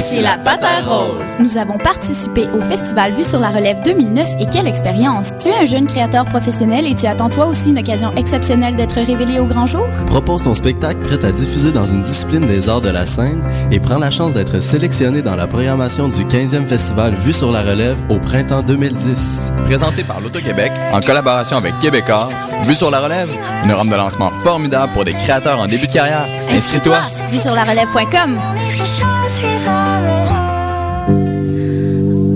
Ici la patate rose. Nous avons participé au festival Vue sur la relève 2009 et quelle expérience! Tu es un jeune créateur professionnel et tu attends toi aussi une occasion exceptionnelle d'être révélé au grand jour? Propose ton spectacle prêt à diffuser dans une discipline des arts de la scène et prends la chance d'être sélectionné dans la programmation du 15e festival Vue sur la relève au printemps 2010. Présenté par l'Auto-Québec en collaboration avec Québécois, Vue sur la relève, une rampe de lancement formidable pour des créateurs en début de carrière. Inscris-toi! Vue sur la relève.com.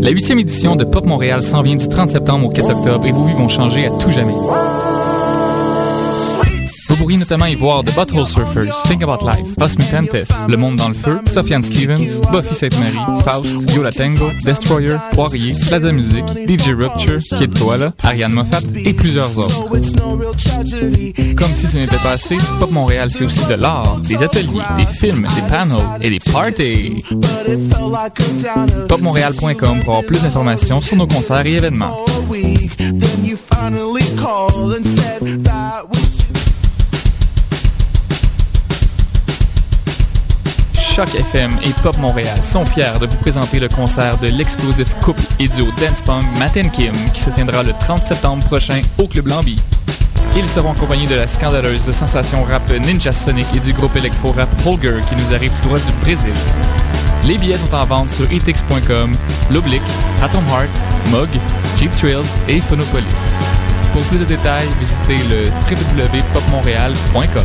La huitième édition de Pop Montréal s'en vient du 30 septembre au 4 octobre et vos vies vont changer à tout jamais. Vous pourriez notamment y voir The Butthole Surfers, Think About Life, Us Mutantes, Le Monde dans le Feu, Sofiane Stevens, Buffy Sainte-Marie, Faust, Yola Tango, Destroyer, Poirier, Plaza Music, DJ Rupture, Kid Koala, Ariane Moffat et plusieurs autres. Comme si ce n'était pas assez, Pop Montréal c'est aussi de l'art, des ateliers, des films, des panels et des parties. PopMontréal.com pour avoir plus d'informations sur nos concerts et événements. Choc FM et Pop Montréal sont fiers de vous présenter le concert de l'explosif couple et duo Dance Punk Matt and Kim qui se tiendra le 30 septembre prochain au Club Lambi. Ils seront accompagnés de la scandaleuse sensation rap Ninja Sonic et du groupe électro-rap Holger qui nous arrive tout droit du Brésil. Les billets sont en vente sur etix.com, L'Oblique, Atom Heart, Mog, Cheap Trails et Phonopolis. Pour plus de détails, visitez le www.popmontréal.com.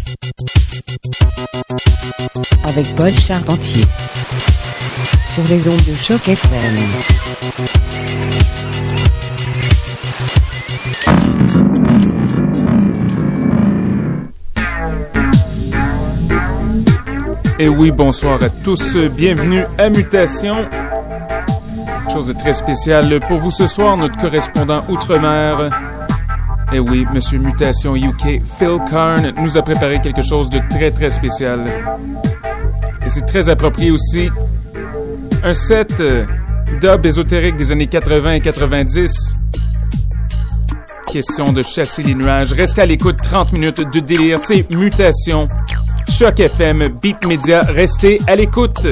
Paul Charpentier sur les ondes de choc FM. Et oui, bonsoir à tous. Bienvenue à Mutation. Chose de très spéciale pour vous ce soir, notre correspondant outre-mer. Et oui, Monsieur Mutation UK, Phil Karn, nous a préparé quelque chose de très très spécial. Et c'est très approprié aussi. Un set euh, ésotérique des années 80 et 90. Question de chasser les nuages. Restez à l'écoute 30 minutes de délire. C'est Mutation. Choc FM, Beat Media. Restez à l'écoute.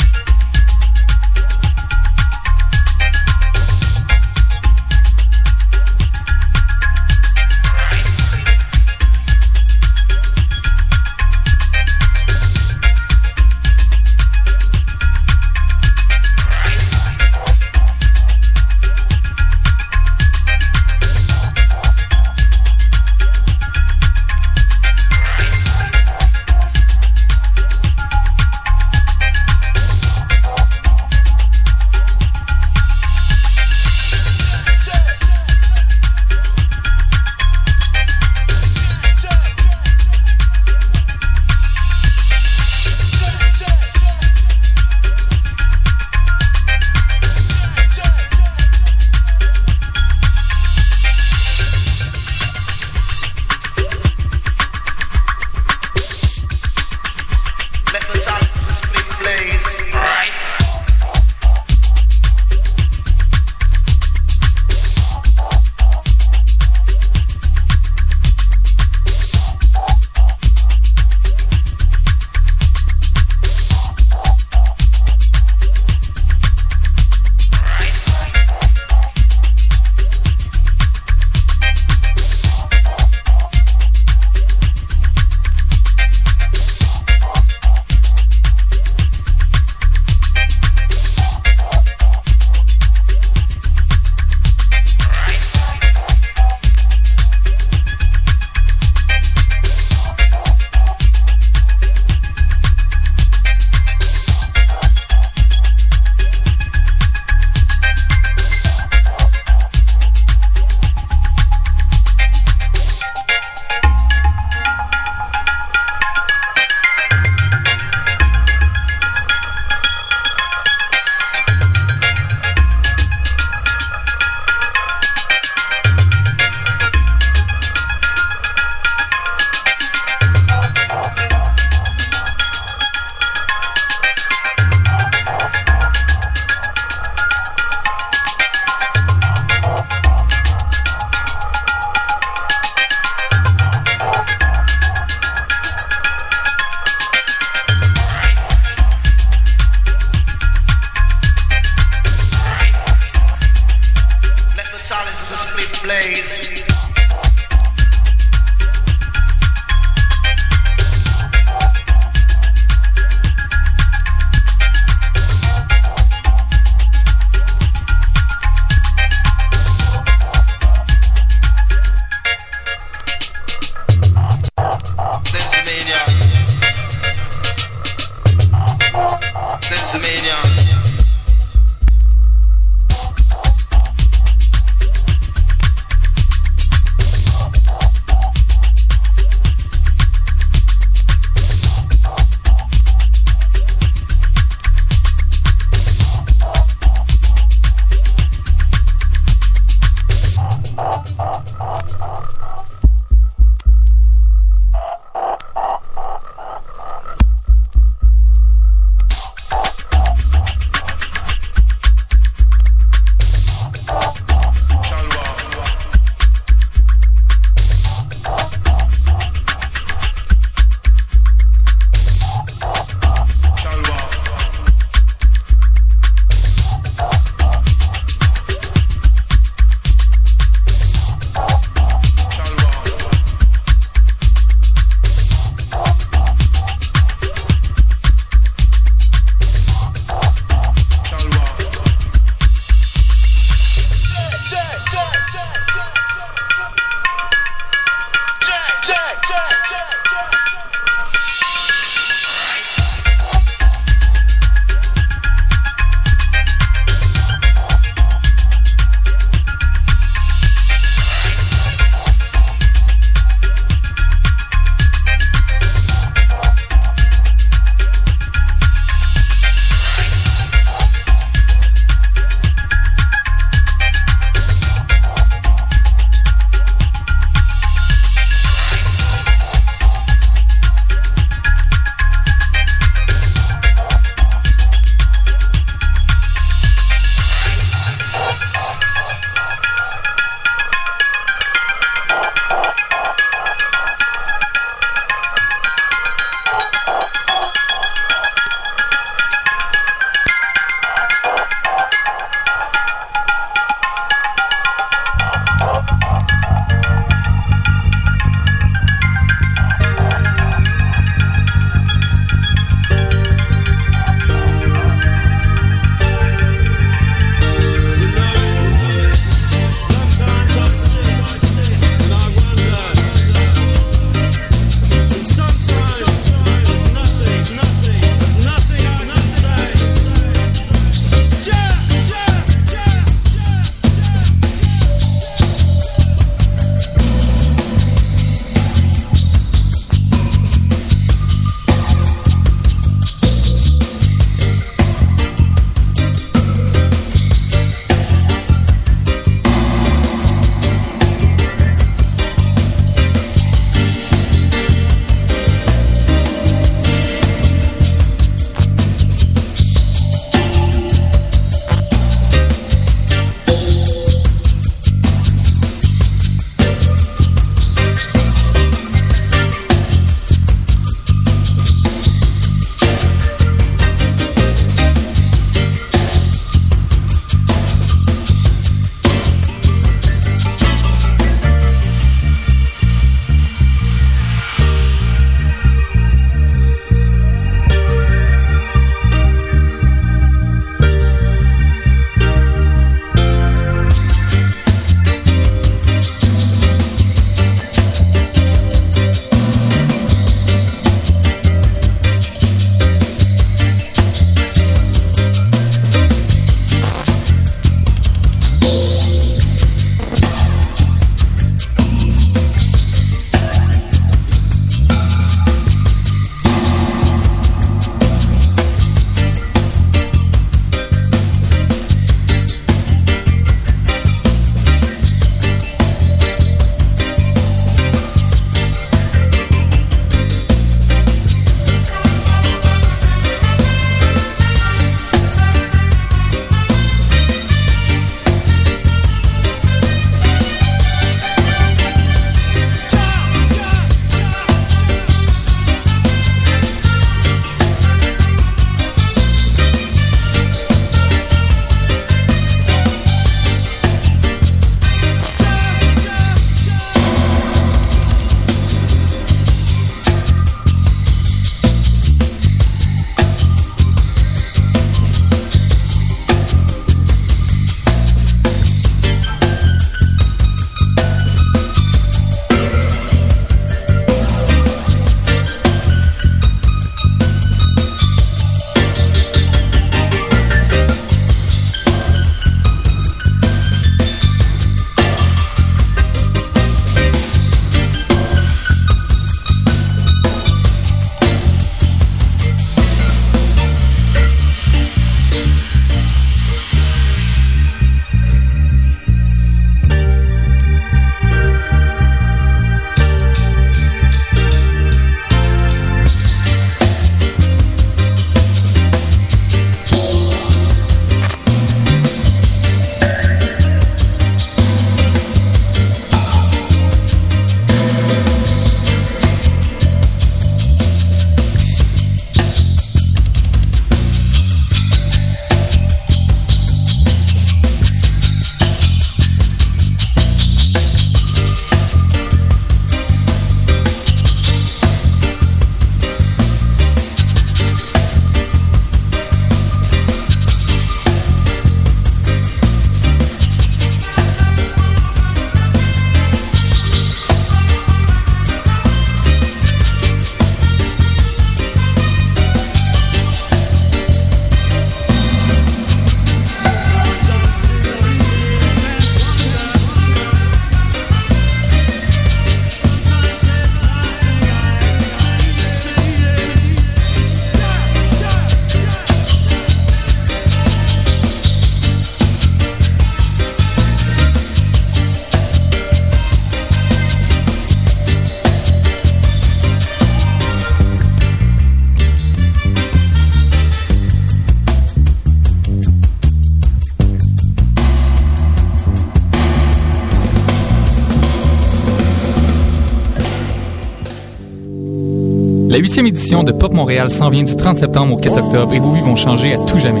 De Pop Montréal s'en vient du 30 septembre au 4 octobre et vos vies vont changer à tout jamais.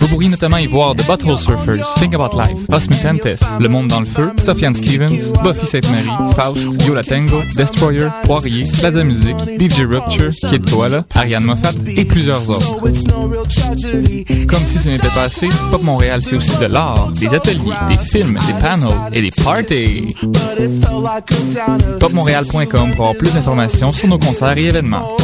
Vous pourriez notamment y voir The Butthole Surfers, Think About Life, Os Mutantes, Le Monde dans le Feu, Sofiane Stevens, Buffy Sainte-Marie, Faust, Yola Tango, Destroyer, Poirier, Plaza Music, DJ Rupture, Kid Koala, Ariane Moffat et plusieurs autres. Comme si ce n'était pas assez, Pop Montréal c'est aussi de l'art, des ateliers, des films, des panels et des parties. PopMontréal.com pour avoir plus d'informations sur nos concerts et événements.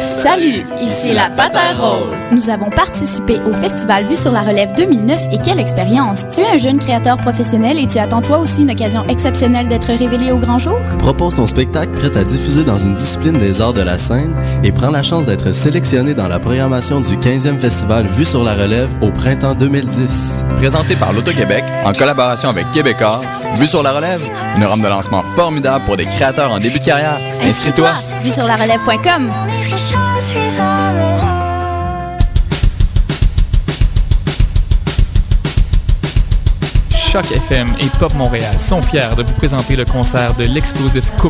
Salut, ici la Patin Rose. Nous avons participé au festival Vue sur la Relève 2009 et quelle expérience! Tu es un jeune créateur professionnel et tu attends toi aussi une occasion exceptionnelle d'être révélé au grand jour? Propose ton spectacle prêt à diffuser dans une discipline des arts de la scène et prends la chance d'être sélectionné dans la programmation du 15e festival Vue sur la Relève au printemps 2010. Présenté par l'Auto-Québec en collaboration avec Québecor, Vue sur la relève, une rampe de lancement formidable pour des créateurs en début de carrière. Inscris-toi! Vue sur la relève.com. Choc FM et Pop Montréal sont fiers de vous présenter le concert de l'explosif couple